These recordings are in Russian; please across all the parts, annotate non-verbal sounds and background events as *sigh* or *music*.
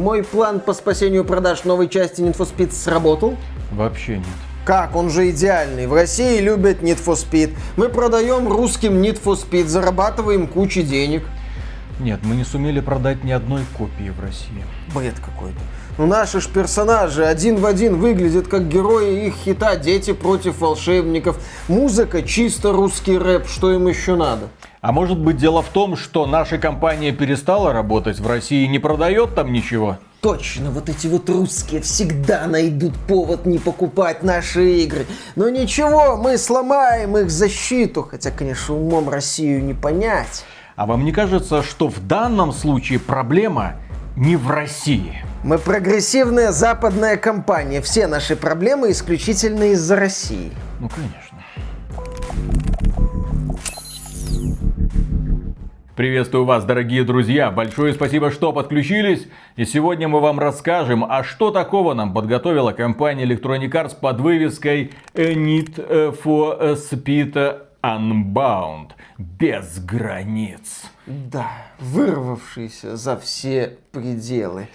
мой план по спасению продаж новой части Need for Speed сработал? Вообще нет. Как? Он же идеальный. В России любят Need for Speed. Мы продаем русским Need for Speed, зарабатываем кучу денег. Нет, мы не сумели продать ни одной копии в России. Бред какой-то. Ну наши ж персонажи один в один выглядят как герои их хита «Дети против волшебников». Музыка чисто русский рэп, что им еще надо? А может быть дело в том, что наша компания перестала работать в России и не продает там ничего? Точно, вот эти вот русские всегда найдут повод не покупать наши игры. Но ничего, мы сломаем их защиту, хотя, конечно, умом Россию не понять. А вам не кажется, что в данном случае проблема не в России? Мы прогрессивная западная компания. Все наши проблемы исключительно из-за России. Ну, конечно. Приветствую вас, дорогие друзья! Большое спасибо, что подключились. И сегодня мы вам расскажем, а что такого нам подготовила компания Electronic Arts под вывеской Need for Speed Unbound. Без границ. Да, вырвавшийся за все пределы.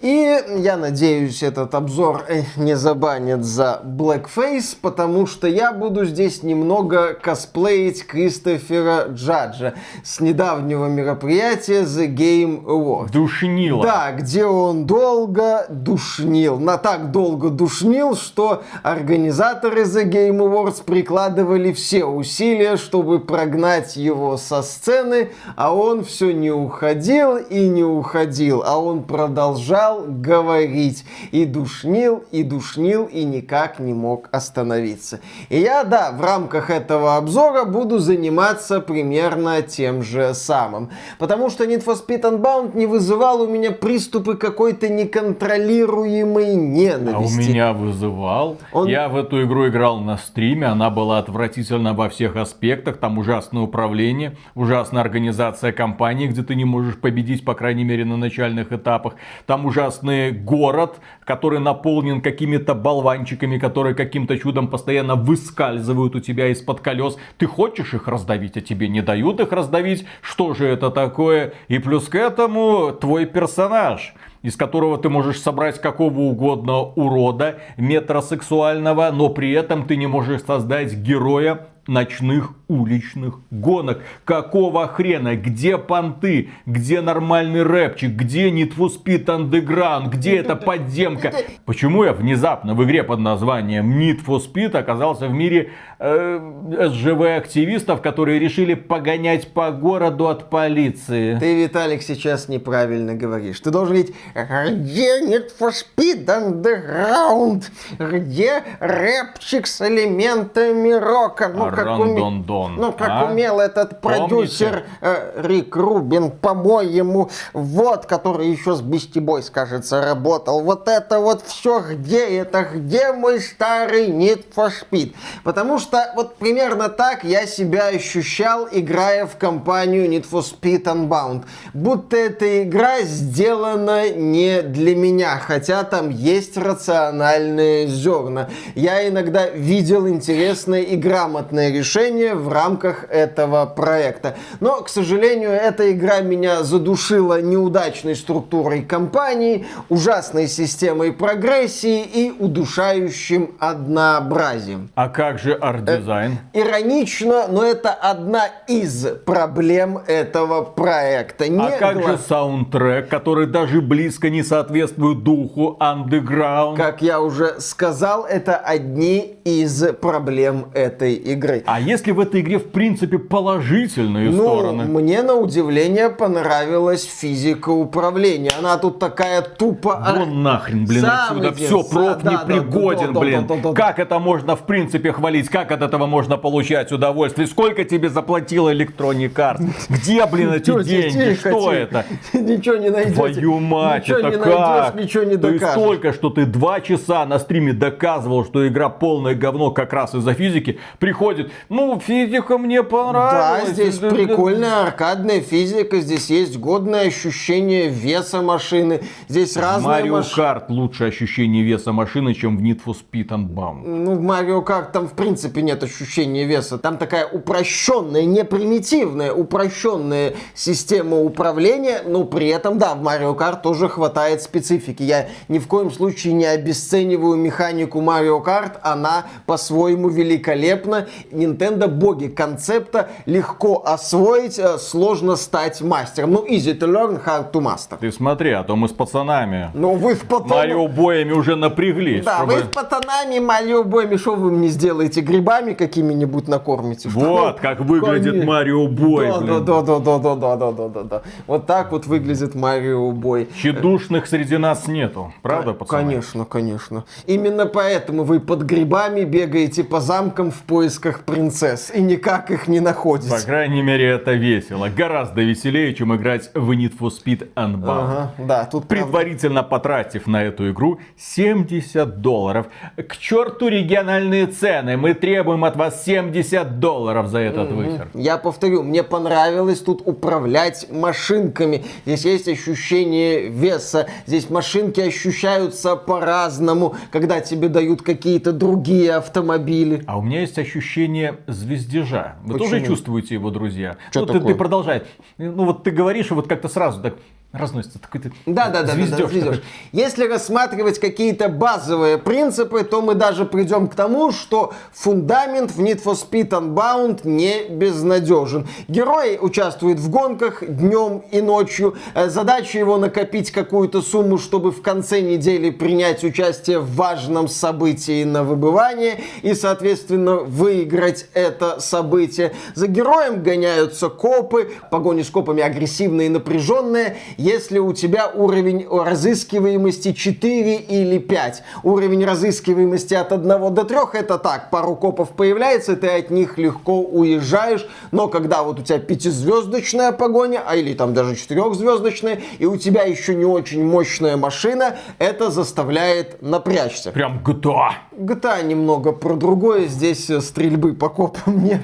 И я надеюсь, этот обзор э, не забанят за Blackface, потому что я буду здесь немного косплеить Кристофера Джаджа с недавнего мероприятия The Game Awards. Душнило. Да, где он долго душнил. На так долго душнил, что организаторы The Game Awards прикладывали все усилия, чтобы прогнать его со сцены, а он все не уходил и не уходил, а он продолжал продолжал говорить. И душнил, и душнил, и никак не мог остановиться. И я, да, в рамках этого обзора буду заниматься примерно тем же самым. Потому что Need for Speed Unbound не вызывал у меня приступы какой-то неконтролируемой ненависти. А у меня вызывал. Он... Я в эту игру играл на стриме, она была отвратительна во всех аспектах. Там ужасное управление, ужасная организация компании, где ты не можешь победить, по крайней мере, на начальных этапах. Там уже ужасный город, который наполнен какими-то болванчиками, которые каким-то чудом постоянно выскальзывают у тебя из-под колес. Ты хочешь их раздавить, а тебе не дают их раздавить. Что же это такое? И плюс к этому твой персонаж из которого ты можешь собрать какого угодно урода метросексуального, но при этом ты не можешь создать героя ночных уличных гонок. Какого хрена? Где понты? Где нормальный рэпчик? Где Need for Speed Underground? Где эта подземка? Почему я внезапно в игре под названием Need for Speed оказался в мире э, СЖВ-активистов, которые решили погонять по городу от полиции? Ты, Виталик, сейчас неправильно говоришь. Ты должен говорить, где Need for Speed Underground? Где рэпчик с элементами рока? Ну, как, уме... ну, как а? умел этот продюсер э, Рик Рубин, по-моему, вот, который еще с Beastie Boys, кажется, работал. Вот это вот все, где это, где мой старый Need for Speed? Потому что вот примерно так я себя ощущал, играя в компанию Need for Speed Unbound. Будто эта игра сделана не для меня, хотя там есть рациональные зерна. Я иногда видел интересное и грамотное решение в рамках этого проекта. Но, к сожалению, эта игра меня задушила неудачной структурой компании, ужасной системой прогрессии и удушающим однообразием. А как же арт-дизайн? Э, иронично, но это одна из проблем этого проекта. Не а как гла... же саундтрек, который даже близко не соответствует духу Underground? Как я уже сказал, это одни из проблем этой игры. А если в этой игре в принципе положительные ну, стороны? Мне на удивление понравилась физика управления. Она тут такая тупо... Вон нахрен, блин, Сам отсюда. Все, проф да, непригоден, да, блин. Да, да, как это можно в принципе хвалить? Как от этого можно получать удовольствие? Сколько тебе заплатила Electronic Arts? Где, блин, эти деньги? Что это? Ничего не найдете. Твою мать, это как? Ничего не докажешь. Ты столько, что ты два часа на стриме доказывал, что игра полное говно как раз из-за физики. Приходишь ходит. Ну, физика мне понравилась. Да, здесь прикольная аркадная физика, здесь есть годное ощущение веса машины, здесь разные Марио маш... Карт лучше ощущение веса машины, чем в Need for Speed Unbound. Ну, в Марио Карт там в принципе нет ощущения веса. Там такая упрощенная, не примитивная, упрощенная система управления, но при этом, да, в Марио Карт тоже хватает специфики. Я ни в коем случае не обесцениваю механику Марио Карт, она по-своему великолепна. Nintendo боги концепта легко освоить, э, сложно стать мастером. Ну, easy to learn, hard to master. Ты смотри, а то мы с пацанами Ну, вы с пацанами... Марио боями уже напряглись. Да, чтобы- вы с пацанами Марио боями, что вы мне сделаете? Грибами какими-нибудь накормите? Вот как выглядит. Марио Бой. Да, да, да, да, да, да, да, да, да, да. Вот так вот выглядит Марио Бой. Тщедушных среди нас нету. Правда, пацаны? Конечно, конечно. Именно поэтому вы под грибами бегаете по замкам в поисках принцесс и никак их не По находите. крайней мере, это весело. Гораздо веселее, чем играть в Need for Speed Unbound. Ага, да, тут правда. Предварительно потратив на эту игру 70 долларов. К черту региональные цены. Мы требуем от вас 70 долларов за этот высер. Я повторю, мне понравилось тут управлять машинками. Здесь есть ощущение веса. Здесь машинки ощущаются по-разному, когда тебе дают какие-то другие автомобили. А у меня есть ощущение звездежа. Вы Почему? тоже чувствуете его, друзья? Чё ну, ты, такое? ты продолжай. Ну, вот ты говоришь, и вот как-то сразу так разносится. Такой ты Да, да, да, да, да. Если рассматривать какие-то базовые принципы, то мы даже придем к тому, что фундамент в Need for Speed Unbound не безнадежен. Герой участвует в гонках днем и ночью. Э, Задача его накопить какую-то сумму, чтобы в конце недели принять участие в важном событии на выбывание и, соответственно, выиграть это событие. За героем гоняются копы. Погони с копами агрессивные и напряженные. Если у тебя уровень разыскиваемости 4 или 5. Уровень разыскиваемости от 1 до 3 это так. Пару копов появляется, ты от них легко уезжаешь. Но когда вот у тебя пятизвездочная погоня, а или там даже четырехзвездочная, и у тебя еще не очень мощная машина, это заставляет напрячься. Прям GTA. GTA немного про другое, здесь э, стрельбы по копам *laughs* нет.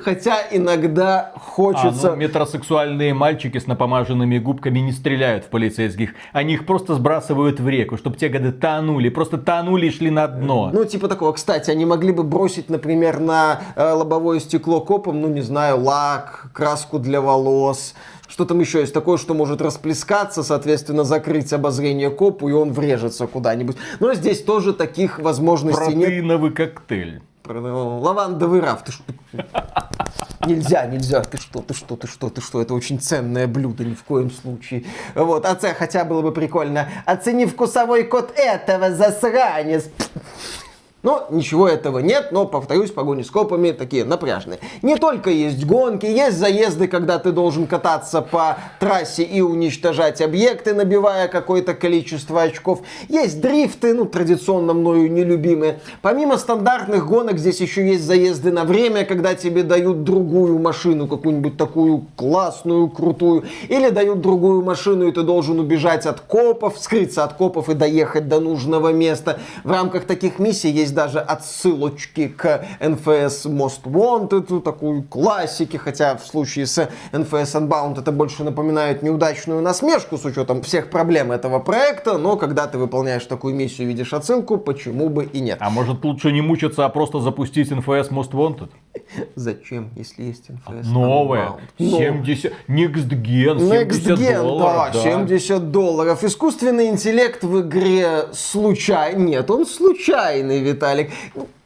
Хотя иногда А, хочется... ну, метросексуальные мальчики с напомаженными губками не стреляют в полицейских. Они их просто сбрасывают в реку, чтобы те годы тонули. Просто тонули и шли на дно. Ну, типа такого. Кстати, они могли бы бросить, например, на э, лобовое стекло копом, ну, не знаю, лак, краску для волос. Что там еще есть такое, что может расплескаться, соответственно, закрыть обозрение копу, и он врежется куда-нибудь. Но здесь тоже таких возможностей нет. Протеиновый коктейль. Про- Лавандовый раф, ты что? Нельзя, нельзя, ты что, ты что, ты что, ты что, это очень ценное блюдо, ни в коем случае. Вот, оце, хотя было бы прикольно. Оцени вкусовой код этого, засранец. Но ничего этого нет, но, повторюсь, погони с копами такие напряжные. Не только есть гонки, есть заезды, когда ты должен кататься по трассе и уничтожать объекты, набивая какое-то количество очков. Есть дрифты, ну, традиционно мною нелюбимые. Помимо стандартных гонок, здесь еще есть заезды на время, когда тебе дают другую машину, какую-нибудь такую классную, крутую. Или дают другую машину, и ты должен убежать от копов, скрыться от копов и доехать до нужного места. В рамках таких миссий есть даже отсылочки к NFS Most Wanted, такой классики, хотя в случае с NFS Unbound это больше напоминает неудачную насмешку с учетом всех проблем этого проекта, но когда ты выполняешь такую миссию видишь отсылку, почему бы и нет. А может лучше не мучиться, а просто запустить NFS Most Wanted? *laughs* Зачем, если есть NFS Новое. Unbound? Но- 70. Next Gen. 70 Next Gen, долларов, да, 70 долларов. Искусственный интеллект в игре случайный. Нет, он случайный, Виталик.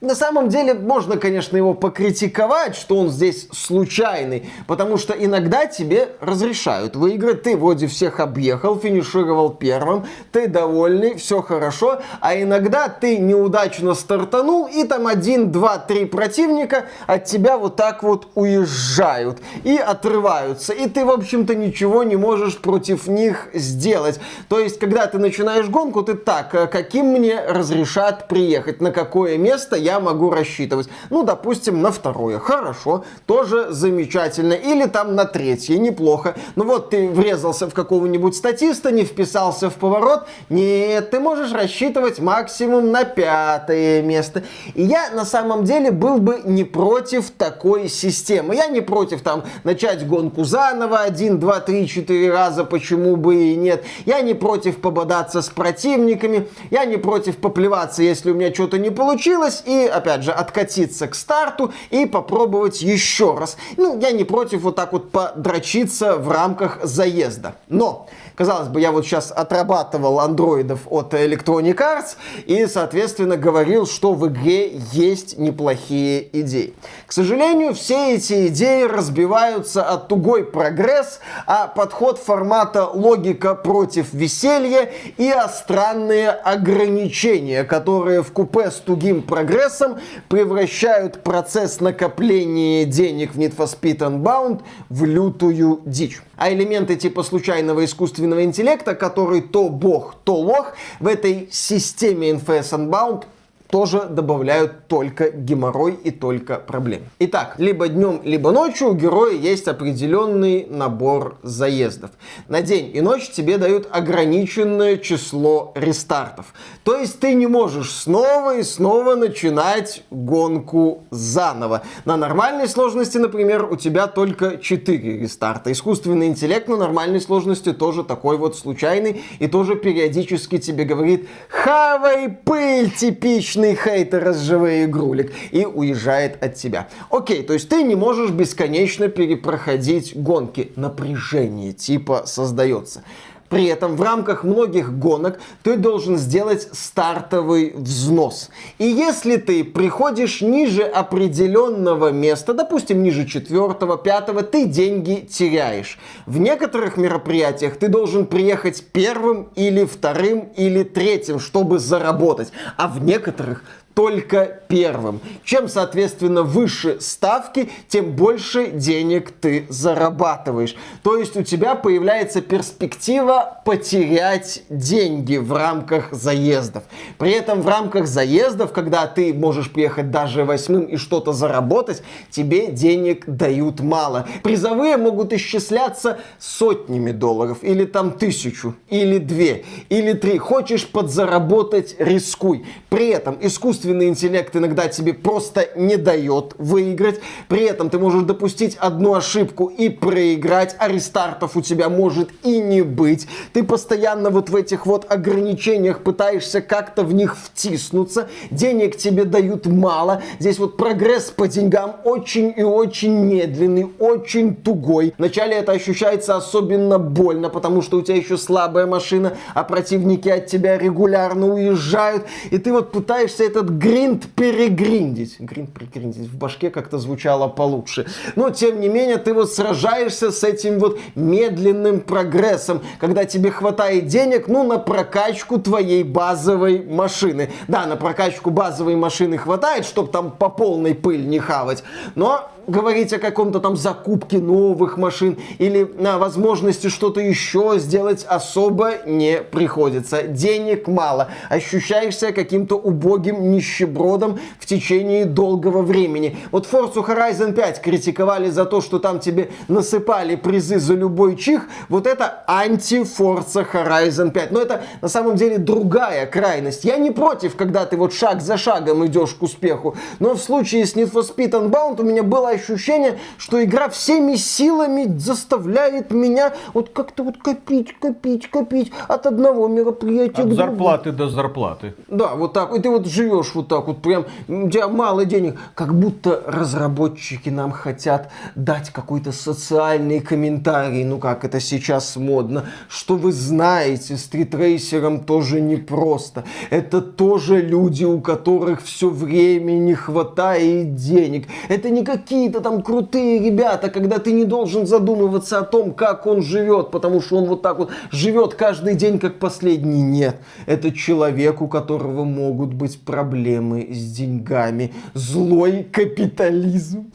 На самом деле, можно, конечно, его покритиковать, что он здесь случайный, потому что иногда тебе разрешают выиграть. Ты вроде всех объехал, финишировал первым, ты довольный, все хорошо, а иногда ты неудачно стартанул, и там один, два, три противника от тебя вот так вот уезжают и отрываются, и ты, в общем-то, ничего не можешь против них сделать. То есть, когда ты начинаешь гонку, ты так, э, каким мне разрешат приехать, на какое место я я могу рассчитывать? Ну, допустим, на второе. Хорошо, тоже замечательно. Или там на третье, неплохо. Ну вот ты врезался в какого-нибудь статиста, не вписался в поворот. Нет, ты можешь рассчитывать максимум на пятое место. И я на самом деле был бы не против такой системы. Я не против там начать гонку заново, один, два, три, четыре раза, почему бы и нет. Я не против пободаться с противниками. Я не против поплеваться, если у меня что-то не получилось. И, опять же, откатиться к старту и попробовать еще раз. Ну, я не против вот так вот подрочиться в рамках заезда. Но Казалось бы, я вот сейчас отрабатывал андроидов от Electronic Arts и, соответственно, говорил, что в игре есть неплохие идеи. К сожалению, все эти идеи разбиваются от тугой прогресс, а подход формата логика против веселья и о странные ограничения, которые в купе с тугим прогрессом превращают процесс накопления денег в Need for Speed Unbound в лютую дичь а элементы типа случайного искусственного интеллекта, который то бог, то лох, в этой системе NFS Unbound тоже добавляют только геморрой и только проблем. Итак, либо днем, либо ночью у героя есть определенный набор заездов. На день и ночь тебе дают ограниченное число рестартов. То есть ты не можешь снова и снова начинать гонку заново. На нормальной сложности, например, у тебя только 4 рестарта. Искусственный интеллект на нормальной сложности тоже такой вот случайный и тоже периодически тебе говорит «Хавай пыль, типичный вечный хейтер разживая игрулик и уезжает от тебя. Окей, то есть ты не можешь бесконечно перепроходить гонки. Напряжение типа создается. При этом в рамках многих гонок ты должен сделать стартовый взнос. И если ты приходишь ниже определенного места, допустим, ниже четвертого, пятого, ты деньги теряешь. В некоторых мероприятиях ты должен приехать первым или вторым или третьим, чтобы заработать. А в некоторых только первым. Чем, соответственно, выше ставки, тем больше денег ты зарабатываешь. То есть у тебя появляется перспектива потерять деньги в рамках заездов. При этом в рамках заездов, когда ты можешь приехать даже восьмым и что-то заработать, тебе денег дают мало. Призовые могут исчисляться сотнями долларов, или там тысячу, или две, или три. Хочешь подзаработать, рискуй. При этом искусство искусственный интеллект иногда тебе просто не дает выиграть. При этом ты можешь допустить одну ошибку и проиграть, а рестартов у тебя может и не быть. Ты постоянно вот в этих вот ограничениях пытаешься как-то в них втиснуться. Денег тебе дают мало. Здесь вот прогресс по деньгам очень и очень медленный, очень тугой. Вначале это ощущается особенно больно, потому что у тебя еще слабая машина, а противники от тебя регулярно уезжают. И ты вот пытаешься этот гринд перегриндить. Гринд перегриндить в башке как-то звучало получше. Но, тем не менее, ты вот сражаешься с этим вот медленным прогрессом, когда тебе хватает денег, ну, на прокачку твоей базовой машины. Да, на прокачку базовой машины хватает, чтобы там по полной пыль не хавать, но говорить о каком-то там закупке новых машин или на возможности что-то еще сделать особо не приходится. Денег мало. Ощущаешься каким-то убогим нищебродом в течение долгого времени. Вот Forza Horizon 5 критиковали за то, что там тебе насыпали призы за любой чих. Вот это анти-Forza Horizon 5. Но это на самом деле другая крайность. Я не против, когда ты вот шаг за шагом идешь к успеху. Но в случае с Need for Speed Unbound у меня было ощущение, что игра всеми силами заставляет меня вот как-то вот копить, копить, копить от одного мероприятия от к зарплаты до зарплаты. Да, вот так. И ты вот живешь вот так вот, прям у тебя мало денег. Как будто разработчики нам хотят дать какой-то социальный комментарий, ну как это сейчас модно, что вы знаете, стритрейсерам тоже непросто. Это тоже люди, у которых все время не хватает денег. Это не какие какие-то там крутые ребята, когда ты не должен задумываться о том, как он живет, потому что он вот так вот живет каждый день как последний. Нет, это человек, у которого могут быть проблемы с деньгами. Злой капитализм.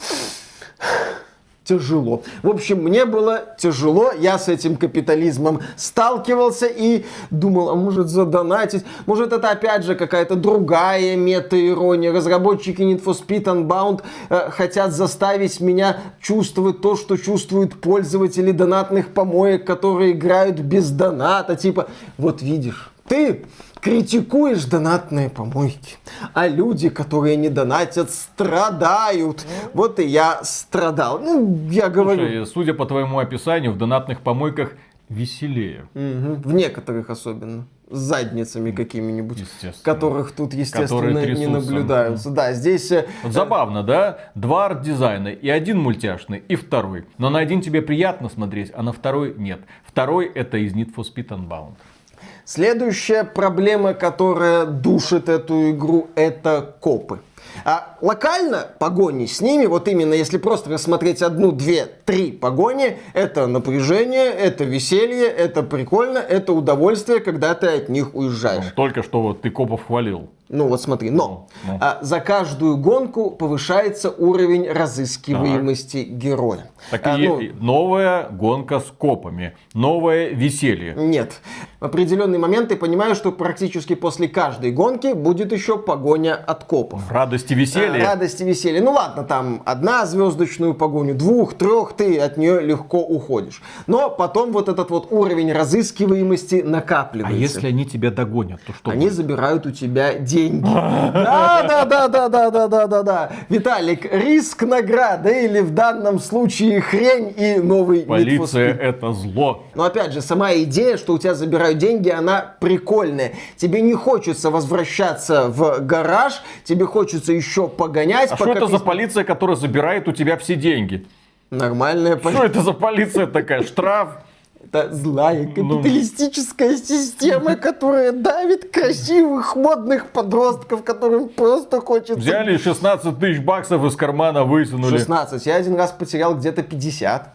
Тяжело. В общем, мне было тяжело, я с этим капитализмом сталкивался и думал, а может задонатить, может это опять же какая-то другая мета-ирония. Разработчики Need for Speed Unbound э, хотят заставить меня чувствовать то, что чувствуют пользователи донатных помоек, которые играют без доната. Типа, вот видишь, ты критикуешь донатные помойки, а люди, которые не донатят, страдают. Вот и я страдал. Ну, я говорю. Слушай, судя по твоему описанию, в донатных помойках веселее. Угу. В некоторых особенно с задницами какими-нибудь, которых тут, естественно, не наблюдаются. Да, здесь... Э, вот забавно, да? Два арт-дизайна, и один мультяшный, и второй. Но на один тебе приятно смотреть, а на второй нет. Второй это из Need for Speed Unbound. Следующая проблема, которая душит эту игру, это копы. А локально погони с ними, вот именно если просто рассмотреть одну, две, три погони, это напряжение, это веселье, это прикольно, это удовольствие, когда ты от них уезжаешь. Ну, только что вот ты копов хвалил. Ну вот смотри, но ну, ну. А, за каждую гонку повышается уровень разыскиваемости так. героя. Так а, и ну, новая гонка с копами, новое веселье. Нет, в определенный момент ты понимаешь, что практически после каждой гонки будет еще погоня от копов. Радость и веселье. Радость и веселье. Ну ладно, там одна звездочную погоню, двух, трех, ты от нее легко уходишь. Но потом вот этот вот уровень разыскиваемости накапливается. А если они тебя догонят, то что? Они будет? забирают у тебя деньги. *laughs* Да, да, да, да, да, да, да, да, да. Виталик, риск награда или в данном случае хрень и новый Полиция это зло. Но опять же, сама идея, что у тебя забирают деньги, она прикольная. Тебе не хочется возвращаться в гараж, тебе хочется еще погонять. А что это за полиция, которая забирает у тебя все деньги? Нормальная полиция. Что это за полиция такая? Штраф? Это злая ну. капиталистическая ну... система, *laughs* которая давит красивых, модных подростков, которым просто хочется... Взяли 16 тысяч баксов из кармана, вытянули. 16. Я один раз потерял где-то 50.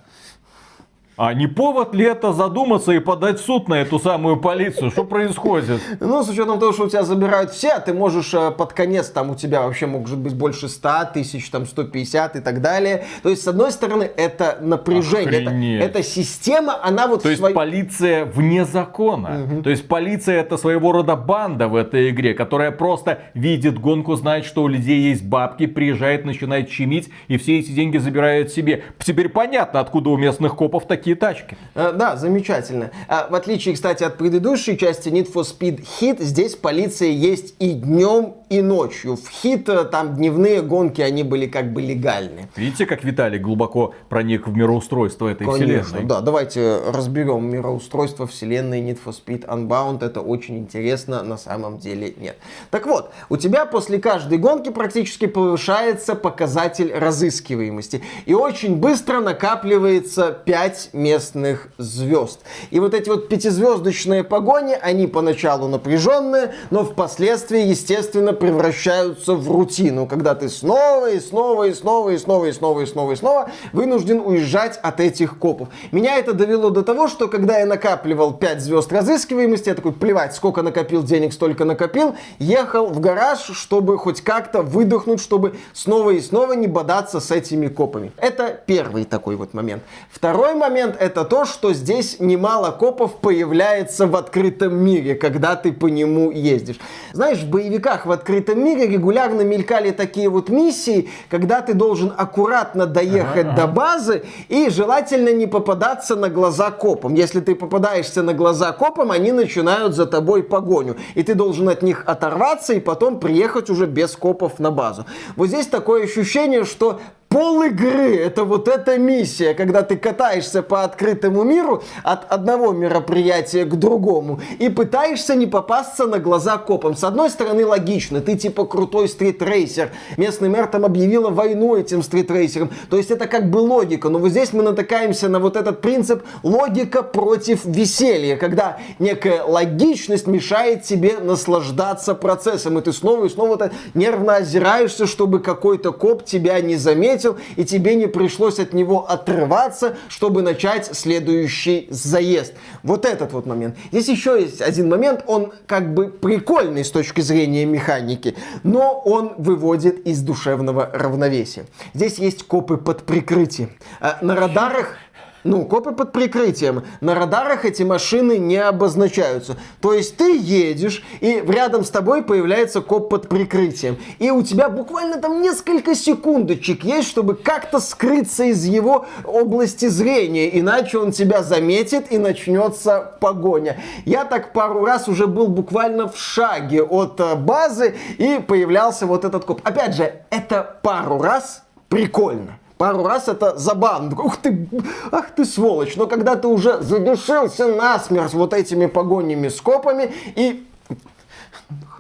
А не повод ли это задуматься и подать в суд на эту самую полицию? Что происходит? *laughs* Ну, с учетом того, что у тебя забирают все, ты можешь э, под конец, там у тебя вообще может быть больше 100 тысяч, там 150 и так далее. То есть, с одной стороны, это напряжение. Это, это система, она вот... То есть, свой... полиция вне закона. Угу. То есть, полиция это своего рода банда в этой игре, которая просто видит гонку, знает, что у людей есть бабки, приезжает, начинает чимить, и все эти деньги забирают себе. Теперь понятно, откуда у местных копов такие такие тачки. А, да, замечательно. А, в отличие, кстати, от предыдущей части Need for Speed Hit, здесь полиция есть и днем, и ночью. В Hit э, там дневные гонки, они были как бы легальны. Видите, как Виталий глубоко проник в мироустройство этой Конечно, вселенной? да. Давайте разберем мироустройство вселенной Need for Speed Unbound. Это очень интересно, на самом деле нет. Так вот, у тебя после каждой гонки практически повышается показатель разыскиваемости. И очень быстро накапливается 5 местных звезд. И вот эти вот пятизвездочные погони, они поначалу напряженные, но впоследствии, естественно, превращаются в рутину, когда ты снова и снова и снова и снова и снова и снова и снова вынужден уезжать от этих копов. Меня это довело до того, что когда я накапливал 5 звезд разыскиваемости, я такой, плевать, сколько накопил денег, столько накопил, ехал в гараж, чтобы хоть как-то выдохнуть, чтобы снова и снова не бодаться с этими копами. Это первый такой вот момент. Второй момент момент это то, что здесь немало копов появляется в открытом мире, когда ты по нему ездишь. Знаешь, в боевиках в открытом мире регулярно мелькали такие вот миссии, когда ты должен аккуратно доехать ага, до базы и желательно не попадаться на глаза копам. Если ты попадаешься на глаза копам, они начинают за тобой погоню. И ты должен от них оторваться и потом приехать уже без копов на базу. Вот здесь такое ощущение, что Пол игры это вот эта миссия, когда ты катаешься по открытому миру от одного мероприятия к другому и пытаешься не попасться на глаза копам. С одной стороны логично, ты типа крутой стритрейсер. Местный мэр там объявила войну этим стритрейсерам. То есть это как бы логика. Но вот здесь мы натыкаемся на вот этот принцип логика против веселья, когда некая логичность мешает тебе наслаждаться процессом. И ты снова и снова нервно озираешься, чтобы какой-то коп тебя не заметил заметил, и тебе не пришлось от него отрываться, чтобы начать следующий заезд. Вот этот вот момент. Здесь еще есть один момент, он как бы прикольный с точки зрения механики, но он выводит из душевного равновесия. Здесь есть копы под прикрытием. А на радарах ну, копы под прикрытием. На радарах эти машины не обозначаются. То есть ты едешь, и рядом с тобой появляется коп под прикрытием. И у тебя буквально там несколько секундочек есть, чтобы как-то скрыться из его области зрения. Иначе он тебя заметит и начнется погоня. Я так пару раз уже был буквально в шаге от э, базы, и появлялся вот этот коп. Опять же, это пару раз прикольно пару раз это забавно. Ух ты, ах ты сволочь. Но когда ты уже задушился насмерть вот этими погонями с копами и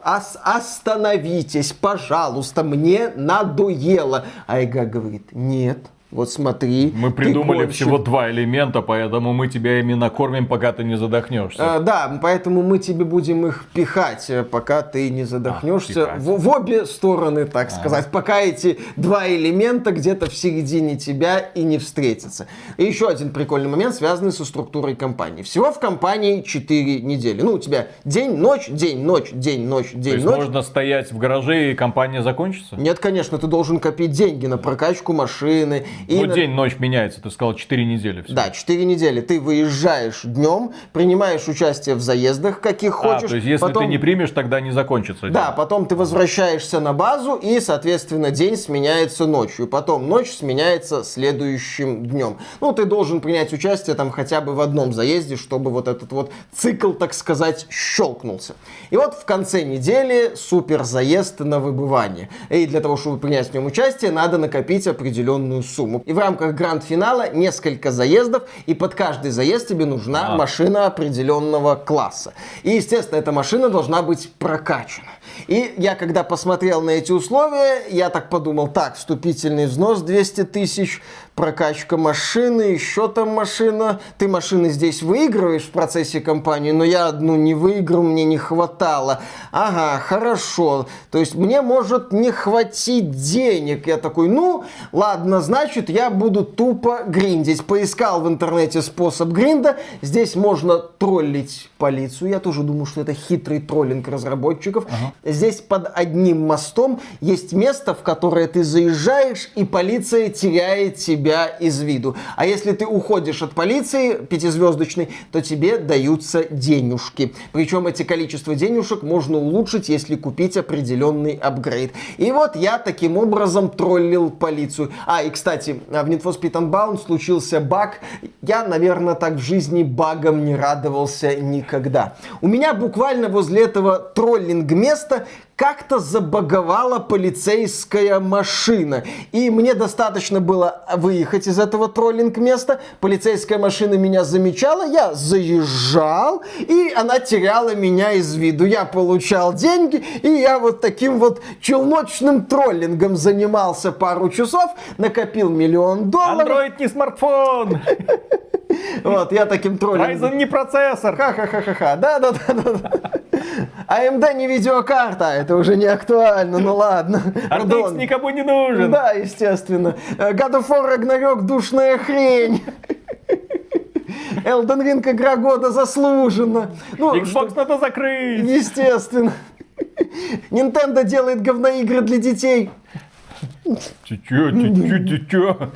Ос остановитесь, пожалуйста, мне надоело. Айга говорит, нет, вот смотри. Мы придумали всего два элемента, поэтому мы тебя ими накормим, пока ты не задохнешься. А, да, поэтому мы тебе будем их пихать, э, пока ты не задохнешься. А, в, в обе стороны, так а. сказать. Пока эти два элемента где-то в середине тебя и не встретятся. И еще один прикольный момент, связанный со структурой компании. Всего в компании 4 недели. Ну, у тебя день, ночь, день, ночь, день, ночь, день, То есть ночь. можно стоять в гараже и компания закончится? Нет, конечно, ты должен копить деньги на прокачку машины и ну, на... день, ночь меняется, ты сказал 4 недели. Все. Да, 4 недели. Ты выезжаешь днем, принимаешь участие в заездах, каких а, хочешь. то есть, если потом... ты не примешь, тогда не закончится. Да, потом ты возвращаешься на базу, и, соответственно, день сменяется ночью. Потом ночь сменяется следующим днем. Ну, ты должен принять участие там хотя бы в одном заезде, чтобы вот этот вот цикл, так сказать, щелкнулся. И вот в конце недели супер заезд на выбывание. И для того, чтобы принять в нем участие, надо накопить определенную сумму сумму. И в рамках гранд-финала несколько заездов, и под каждый заезд тебе нужна а. машина определенного класса. И, естественно, эта машина должна быть прокачана. И я, когда посмотрел на эти условия, я так подумал, так, вступительный взнос 200 тысяч, прокачка машины, еще там машина. Ты машины здесь выигрываешь в процессе кампании, но я одну не выиграл, мне не хватало. Ага, хорошо. То есть мне может не хватить денег. Я такой, ну, ладно, значит, я буду тупо гриндить. Поискал в интернете способ гринда. Здесь можно троллить полицию. Я тоже думаю, что это хитрый троллинг разработчиков. Ага. Здесь под одним мостом есть место, в которое ты заезжаешь, и полиция теряет тебя тебя из виду. А если ты уходишь от полиции пятизвездочной, то тебе даются денежки. Причем эти количество денежек можно улучшить, если купить определенный апгрейд. И вот я таким образом троллил полицию. А, и кстати, в Need for Speed Unbound случился баг. Я, наверное, так в жизни багом не радовался никогда. У меня буквально возле этого троллинг места как-то забаговала полицейская машина. И мне достаточно было выехать из этого троллинг-места. Полицейская машина меня замечала, я заезжал, и она теряла меня из виду. Я получал деньги, и я вот таким вот челночным троллингом занимался пару часов, накопил миллион долларов. Android не смартфон! *laughs* Вот, я таким троллингом. Ryzen не процессор. Ха-ха-ха-ха. Да-да-да. AMD не видеокарта, это уже не актуально, ну ладно. *laughs* RTX никому не нужен. Да, естественно. God of War Ragnarok душная хрень. Elden Ring игра года заслуженно. Ну, Xbox что... надо закрыть. Естественно. Nintendo делает говноигры для детей. Ты чё, ты чё, ты чё?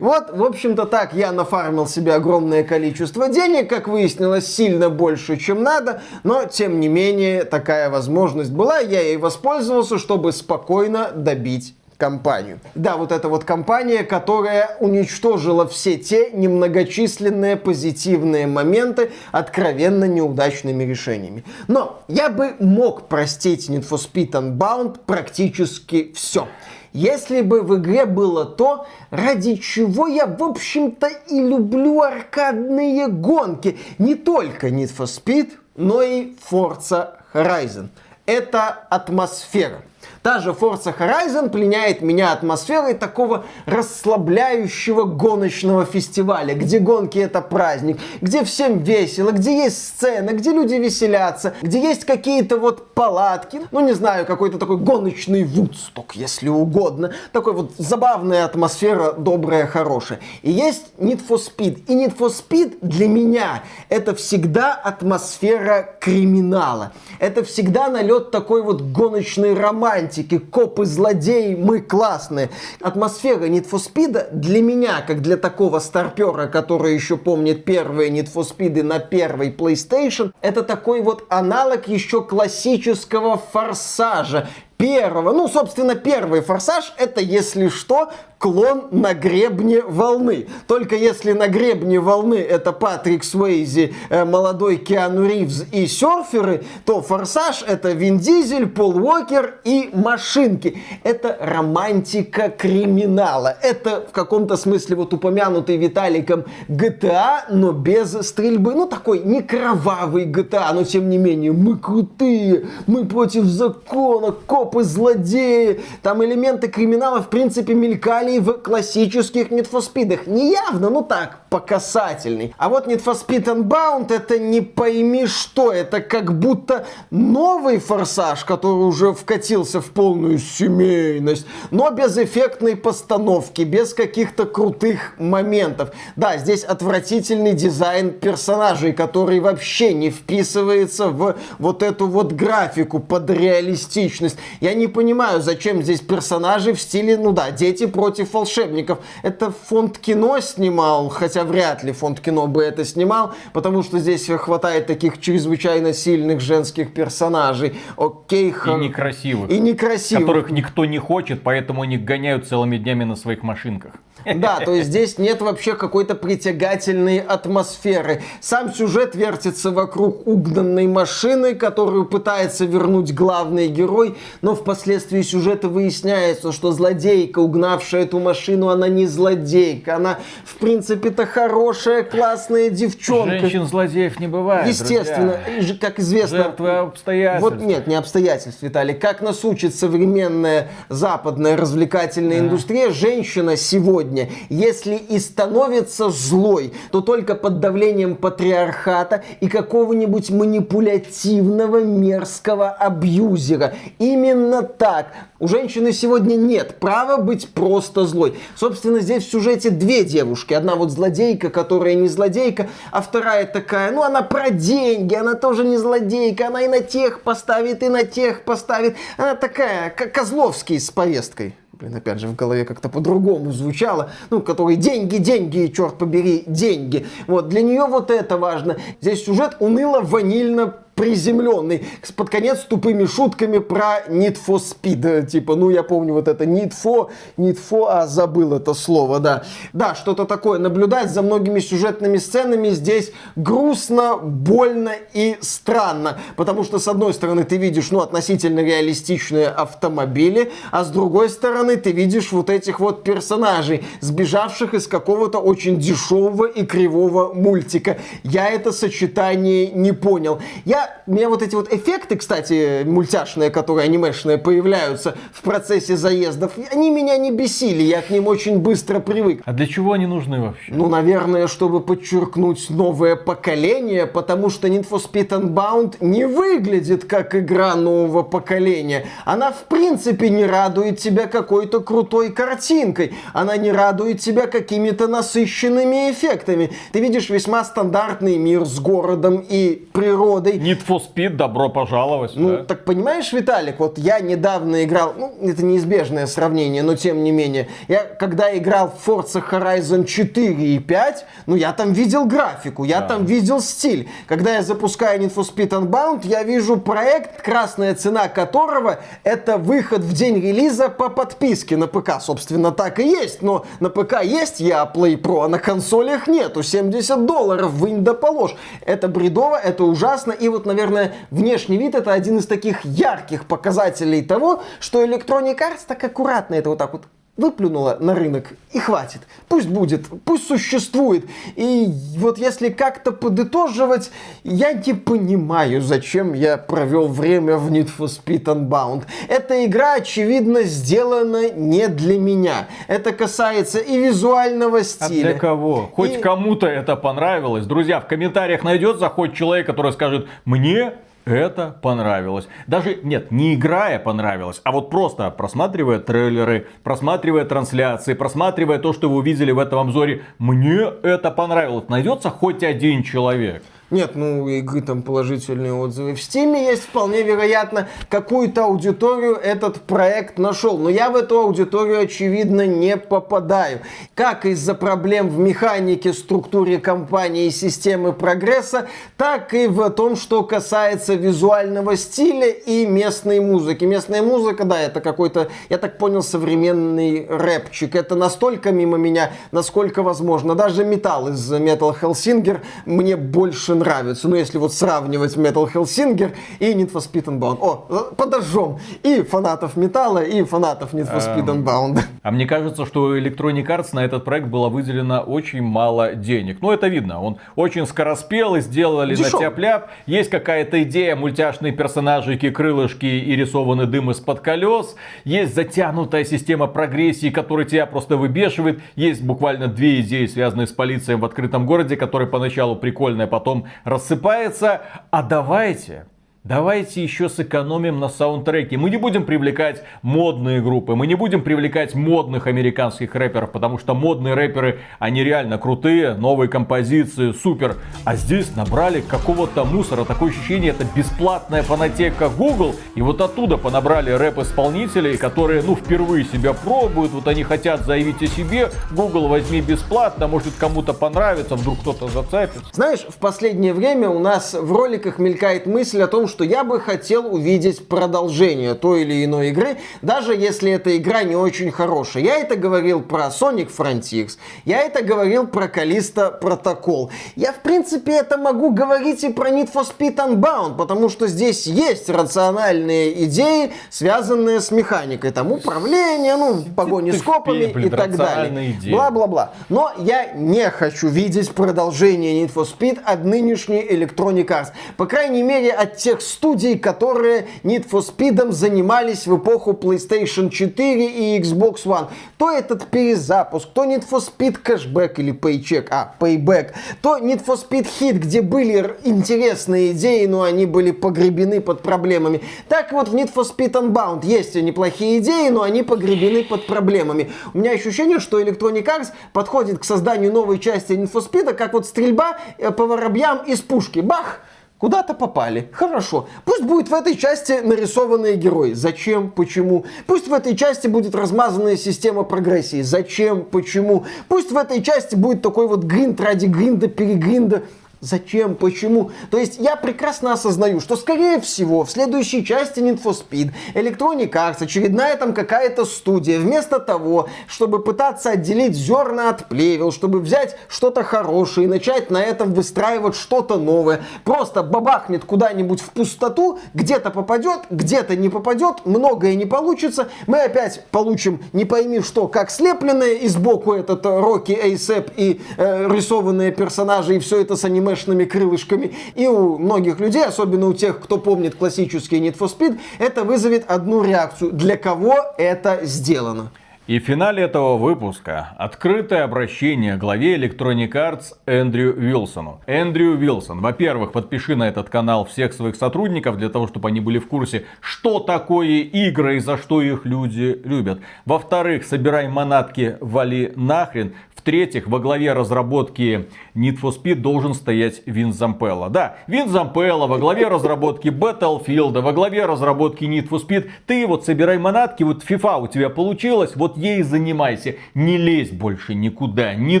Вот, в общем-то, так я нафармил себе огромное количество денег, как выяснилось, сильно больше, чем надо, но, тем не менее, такая возможность была, я ей воспользовался, чтобы спокойно добить компанию. Да, вот эта вот компания, которая уничтожила все те немногочисленные позитивные моменты откровенно неудачными решениями. Но я бы мог простить Need for Speed Unbound практически все. Если бы в игре было то, ради чего я, в общем-то, и люблю аркадные гонки. Не только Need for Speed, но и Forza Horizon. Это атмосфера. Та же Forza Horizon пленяет меня атмосферой такого расслабляющего гоночного фестиваля, где гонки это праздник, где всем весело, где есть сцены, где люди веселятся, где есть какие-то вот палатки, ну не знаю, какой-то такой гоночный вудсток, если угодно. Такой вот забавная атмосфера, добрая, хорошая. И есть Need for Speed. И Need for Speed для меня это всегда атмосфера криминала. Это всегда налет такой вот гоночной романтики. Копы, злодеи, мы классные. Атмосфера Need for Speed для меня, как для такого старпера, который еще помнит первые Need for Speed на первой PlayStation, это такой вот аналог еще классического форсажа первого. Ну, собственно, первый форсаж это, если что, клон на гребне волны. Только если на гребне волны это Патрик Суэйзи, э, молодой Киану Ривз и серферы, то Форсаж это Вин Дизель, Пол Уокер и машинки. Это романтика криминала. Это в каком-то смысле вот упомянутый Виталиком GTA, но без стрельбы. Ну, такой не кровавый GTA, но тем не менее мы крутые, мы против закона, копы, злодеи. Там элементы криминала в принципе мелькали и в классических Need for Speed. Не явно, ну так, по касательной. А вот Need for Speed Unbound это не пойми что. Это как будто новый форсаж, который уже вкатился в полную семейность, но без эффектной постановки, без каких-то крутых моментов. Да, здесь отвратительный дизайн персонажей, который вообще не вписывается в вот эту вот графику под реалистичность. Я не понимаю, зачем здесь персонажи в стиле, ну да, дети против против волшебников. Это фонд кино снимал, хотя вряд ли фонд кино бы это снимал, потому что здесь хватает таких чрезвычайно сильных женских персонажей. Окей, И некрасивых. И некрасивых. Которых никто не хочет, поэтому они гоняют целыми днями на своих машинках. Да, *laughs* то есть здесь нет вообще какой-то притягательной атмосферы. Сам сюжет вертится вокруг угнанной машины, которую пытается вернуть главный герой, но впоследствии сюжета выясняется, что злодейка, угнавшая эту машину, она не злодейка, она в принципе-то хорошая, классная девчонка. Женщин-злодеев не бывает, Естественно, друзья. как известно... Жертвы обстоятельств. Вот нет, не обстоятельств, Виталий. Как нас учит современная западная развлекательная да. индустрия, женщина сегодня сегодня, если и становится злой, то только под давлением патриархата и какого-нибудь манипулятивного мерзкого абьюзера. Именно так. У женщины сегодня нет права быть просто злой. Собственно, здесь в сюжете две девушки. Одна вот злодейка, которая не злодейка, а вторая такая, ну она про деньги, она тоже не злодейка, она и на тех поставит, и на тех поставит. Она такая, как Козловский с повесткой блин, опять же, в голове как-то по-другому звучало, ну, который деньги, деньги, черт побери, деньги. Вот, для нее вот это важно. Здесь сюжет уныло-ванильно приземленный, под конец с тупыми шутками про Need for Speed. Типа, ну я помню вот это Need for, Need for, а забыл это слово, да. Да, что-то такое. Наблюдать за многими сюжетными сценами здесь грустно, больно и странно. Потому что с одной стороны ты видишь, ну, относительно реалистичные автомобили, а с другой стороны ты видишь вот этих вот персонажей, сбежавших из какого-то очень дешевого и кривого мультика. Я это сочетание не понял. Я меня вот эти вот эффекты, кстати, мультяшные, которые анимешные появляются в процессе заездов, они меня не бесили, я к ним очень быстро привык. А для чего они нужны вообще? Ну, наверное, чтобы подчеркнуть новое поколение, потому что Need for Speed Unbound не выглядит как игра нового поколения. Она в принципе не радует тебя какой-то крутой картинкой. Она не радует тебя какими-то насыщенными эффектами. Ты видишь весьма стандартный мир с городом и природой. Need for Speed, добро пожаловать. Ну, да. так понимаешь, Виталик, вот я недавно играл, ну, это неизбежное сравнение, но тем не менее, я когда играл в Forza Horizon 4 и 5, ну, я там видел графику, я да. там видел стиль. Когда я запускаю Need for Speed Unbound, я вижу проект, красная цена которого это выход в день релиза по подписке на ПК. Собственно, так и есть, но на ПК есть я Play Pro, а на консолях нету. 70 долларов, вынь да положь. Это бредово, это ужасно, и вот, наверное, внешний вид это один из таких ярких показателей того, что Electronic Arts так аккуратно это вот так вот выплюнула на рынок и хватит. Пусть будет, пусть существует. И вот если как-то подытоживать, я не понимаю, зачем я провел время в Need for Speed Unbound. Эта игра, очевидно, сделана не для меня. Это касается и визуального стиля. А для кого? Хоть и... кому-то это понравилось. Друзья, в комментариях найдется хоть человек, который скажет, мне это понравилось. Даже, нет, не играя понравилось, а вот просто просматривая трейлеры, просматривая трансляции, просматривая то, что вы увидели в этом обзоре, мне это понравилось. Найдется хоть один человек. Нет, ну, игры там положительные отзывы. В Стиме есть вполне вероятно, какую-то аудиторию этот проект нашел. Но я в эту аудиторию, очевидно, не попадаю. Как из-за проблем в механике, структуре компании и системы прогресса, так и в том, что касается визуального стиля и местной музыки. Местная музыка, да, это какой-то, я так понял, современный рэпчик. Это настолько мимо меня, насколько возможно. Даже металл из Metal Hellsinger мне больше нравится. Ну, если вот сравнивать Metal Hellsinger и Need for Speed Unbound. О, подожжем и фанатов металла, и фанатов Need for Speed эм, Unbound. А мне кажется, что у Electronic Arts на этот проект было выделено очень мало денег. Ну, это видно. Он очень скороспелый, сделали Дешев. на тяп Есть какая-то идея, мультяшные персонажики, крылышки и рисованный дым из-под колес. Есть затянутая система прогрессии, которая тебя просто выбешивает. Есть буквально две идеи, связанные с полицией в открытом городе, которые поначалу прикольные, а потом рассыпается. А давайте Давайте еще сэкономим на саундтреке. Мы не будем привлекать модные группы, мы не будем привлекать модных американских рэперов, потому что модные рэперы, они реально крутые, новые композиции, супер. А здесь набрали какого-то мусора. Такое ощущение, это бесплатная фанатека Google. И вот оттуда понабрали рэп-исполнителей, которые, ну, впервые себя пробуют. Вот они хотят заявить о себе. Google возьми бесплатно, может кому-то понравится, вдруг кто-то зацепится. Знаешь, в последнее время у нас в роликах мелькает мысль о том, что я бы хотел увидеть продолжение той или иной игры, даже если эта игра не очень хорошая. Я это говорил про Sonic Frontiers, я это говорил про Callisto Protocol. Я, в принципе, это могу говорить и про Need for Speed Unbound, потому что здесь есть рациональные идеи, связанные с механикой. Там управление, ну, погони с копами и так далее. Бла-бла-бла. Но я не хочу видеть продолжение Need for Speed от нынешней Electronic Arts. По крайней мере, от тех студий, которые Need for Speed занимались в эпоху PlayStation 4 и Xbox One. То этот перезапуск, то Need for Speed Cashback или Paycheck, а, Payback, то Need for Speed Hit, где были интересные идеи, но они были погребены под проблемами. Так вот в Need for Speed Unbound есть неплохие идеи, но они погребены под проблемами. У меня ощущение, что Electronic Arts подходит к созданию новой части Need for Speed, как вот стрельба э, по воробьям из пушки. Бах! Куда-то попали. Хорошо. Пусть будет в этой части нарисованные герои. Зачем? Почему? Пусть в этой части будет размазанная система прогрессии. Зачем? Почему? Пусть в этой части будет такой вот гринд ради гринда, перегринда. Зачем? Почему? То есть я прекрасно осознаю, что скорее всего в следующей части Need for Speed Electronic Arts, очередная там какая-то студия, вместо того, чтобы пытаться отделить зерна от плевел, чтобы взять что-то хорошее и начать на этом выстраивать что-то новое, просто бабахнет куда-нибудь в пустоту, где-то попадет, где-то не попадет, многое не получится, мы опять получим не пойми что, как слепленное и сбоку этот Рокки Эйсеп и э, рисованные персонажи и все это с аниме анимешными крылышками. И у многих людей, особенно у тех, кто помнит классический Need for Speed, это вызовет одну реакцию. Для кого это сделано? И в финале этого выпуска открытое обращение главе Electronic Arts Эндрю Вилсону. Эндрю Вилсон, во-первых, подпиши на этот канал всех своих сотрудников для того, чтобы они были в курсе, что такое игры и за что их люди любят. Во-вторых, собирай манатки, вали нахрен. В-третьих, во главе разработки Need for Speed должен стоять Вин Зампелло. Да, Вин Зампелло во главе разработки Battlefield, во главе разработки Need for Speed. Ты вот собирай манатки, вот FIFA у тебя получилось, вот ей занимайся. Не лезь больше никуда, не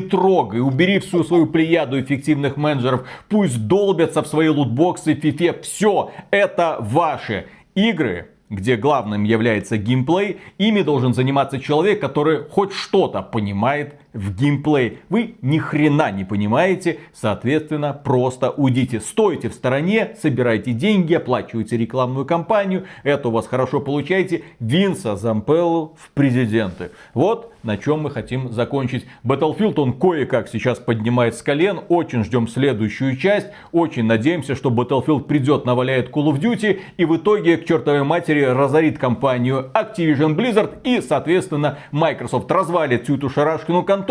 трогай, убери всю свою плеяду эффективных менеджеров. Пусть долбятся в свои лутбоксы в FIFA. Все, это ваши игры где главным является геймплей, ими должен заниматься человек, который хоть что-то понимает в геймплей. Вы ни хрена не понимаете, соответственно, просто уйдите. Стойте в стороне, собирайте деньги, оплачивайте рекламную кампанию, это у вас хорошо получаете. Винса Зампеллу в президенты. Вот на чем мы хотим закончить. Battlefield он кое-как сейчас поднимает с колен. Очень ждем следующую часть. Очень надеемся, что Battlefield придет, наваляет Call of Duty и в итоге к чертовой матери разорит компанию Activision Blizzard и, соответственно, Microsoft развалит всю эту шарашкину контору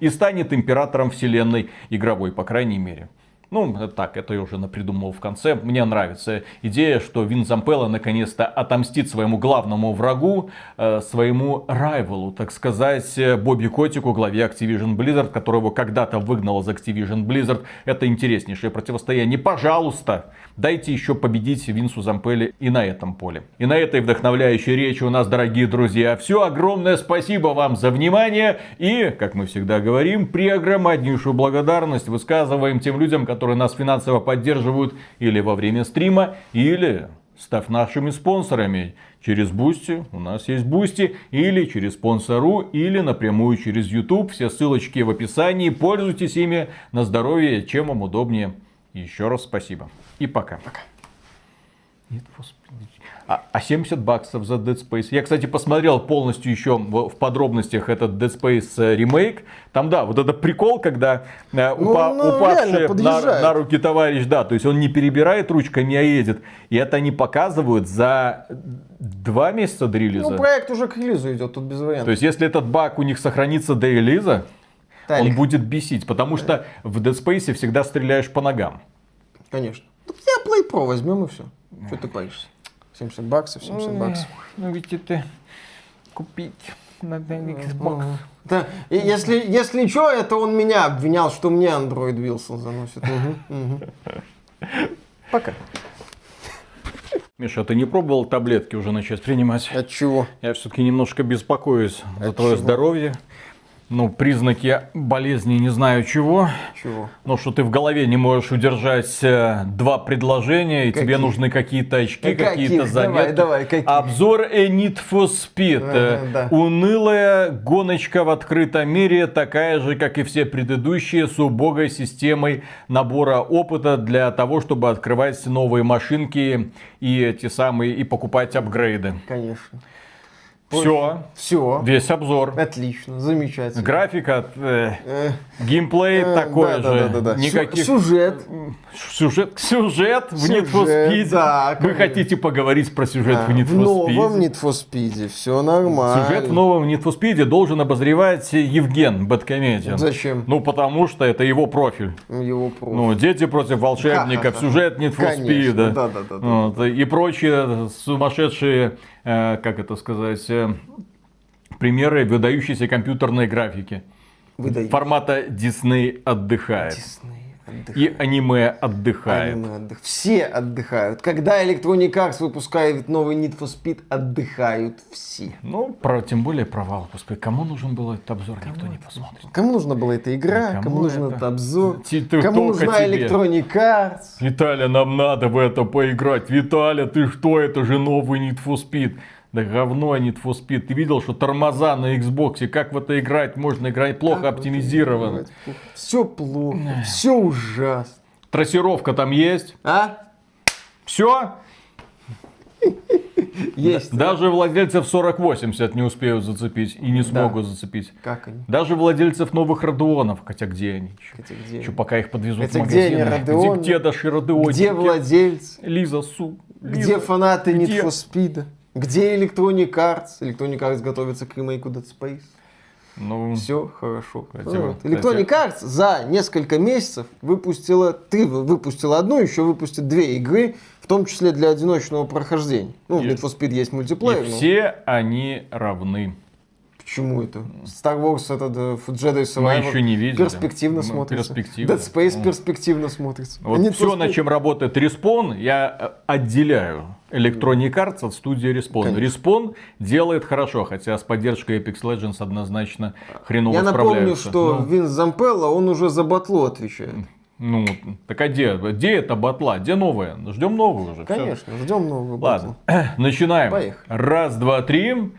и станет императором вселенной игровой, по крайней мере. Ну, так, это я уже напридумал в конце. Мне нравится идея, что Вин Зампелло наконец-то отомстит своему главному врагу, э, своему райвелу, так сказать, Бобби Котику, главе Activision Blizzard, которого когда-то выгнал из Activision Blizzard. Это интереснейшее противостояние. Пожалуйста, дайте еще победить Винсу Зампелли и на этом поле. И на этой вдохновляющей речи у нас, дорогие друзья, все. Огромное спасибо вам за внимание. И, как мы всегда говорим, при огромнейшую благодарность высказываем тем людям, которые которые нас финансово поддерживают или во время стрима, или став нашими спонсорами. Через Boosty, у нас есть Boosty, или через спонсорку, или напрямую через YouTube. Все ссылочки в описании. Пользуйтесь ими на здоровье, чем вам удобнее. Еще раз спасибо. И пока. Пока. Нет, а, а 70 баксов за Dead Space. Я, кстати, посмотрел полностью еще в, в подробностях этот Dead Space э, ремейк. Там, да, вот это прикол, когда э, ну, упа- ну, упавший на, на руки товарищ, да, то есть он не перебирает ручками, а едет. И это они показывают за два месяца до релиза. Ну, проект уже к релизу идет, тут без вариантов. То есть, если этот баг у них сохранится до релиза, Талик. он будет бесить, потому что в Dead Space всегда стреляешь по ногам. Конечно. Так я Play Pro возьмем и все. Что ты боишься? 70 баксов, 70 баксов. Ну ведь это купить надо Xbox. Да, и если, если что, это он меня обвинял, что мне Android Wilson заносит. Пока. Миша, ты не пробовал таблетки уже начать принимать? От чего? Я все-таки немножко беспокоюсь От за твое чего? здоровье ну, признаки болезни не знаю чего. Чего? Но что ты в голове не можешь удержать э, два предложения, и какие? тебе нужны какие-то очки, какие-то заметки. Давай, давай, какие? Обзор A Need for Speed. Ага, да. Унылая гоночка в открытом мире, такая же, как и все предыдущие, с убогой системой набора опыта для того, чтобы открывать новые машинки и эти самые, и покупать апгрейды. Конечно. Все. Все. Весь обзор. Отлично, замечательно. Графика, э, э, геймплей э, такой да, же. Да, да, да, Никаких... Сюжет. Сюжет. Сюжет в Need for Speed. Да, Вы хотите поговорить про сюжет а, в Need for Speed? В новом Need for Speed. Все нормально. Сюжет в новом Need for Speed должен обозревать Евген Бэткомедиан. Зачем? Ну, потому что это его профиль. Его профиль. Ну, дети против волшебников, сюжет Need for Speed. Да, да, да, да, вот, И прочие сумасшедшие как это сказать, э, примеры выдающейся компьютерной графики. Выдающий. Формата Disney отдыхает. Disney отдыхает. И аниме отдыхает. Аниме отдых... Все отдыхают. Когда Electronic Arts выпускает новый Need for Speed, отдыхают все. Ну, про, тем более провал. Господи, кому нужен был этот обзор, кому никто не посмотрит. Кому нужна была эта игра, кому, кому нужен этот обзор, ты, ты, кому нужна тебе. Electronic Arts. Виталя, нам надо в это поиграть. Виталя, ты что, это же новый Need for Speed. Да говно Need for Speed. Ты видел, что тормоза на Xbox, как в это играть можно играть плохо как оптимизировано. Все плохо, все ужасно. Трассировка там есть? А? Все? *laughs* Есть. Даже владельцев 4080 не успеют зацепить и не смогут да. зацепить. Как они? Даже владельцев новых Радуонов, хотя где они? Хотя где еще пока их подвезут хотя в магазин. Где, они, Радеон? где, где Даши? Где владельцы? Лиза Су. Лиза. Где фанаты? Need for Speed? Где Electronic Arts? Electronic Arts готовится к ремейку Dead Space. Ну, все хорошо. Хотя, вот. Electronic Arts за несколько месяцев выпустила, ты выпустила одну, еще выпустит две игры, в том числе для одиночного прохождения. Ну, в Need for Speed есть мультиплеер. И но... все они равны. Почему это? Star Wars этот Jedi Survivor Мы еще не видели. перспективно Мы смотрится. Перспективно. Dead Space ну. перспективно смотрится. Вот все, над чем работает Respawn, я э, отделяю Electronic Arts от студии Respawn. Конечно. Respawn делает хорошо, хотя с поддержкой Apex Legends однозначно хреново Я напомню, что Но... Винс Зампелло, он уже за батлу отвечает. Ну, так а где? Где эта батла? Где новая? Ждем новую уже. Конечно, ждем новую батлу. Ладно, *clears throat* начинаем. Поехали. Раз, два, три.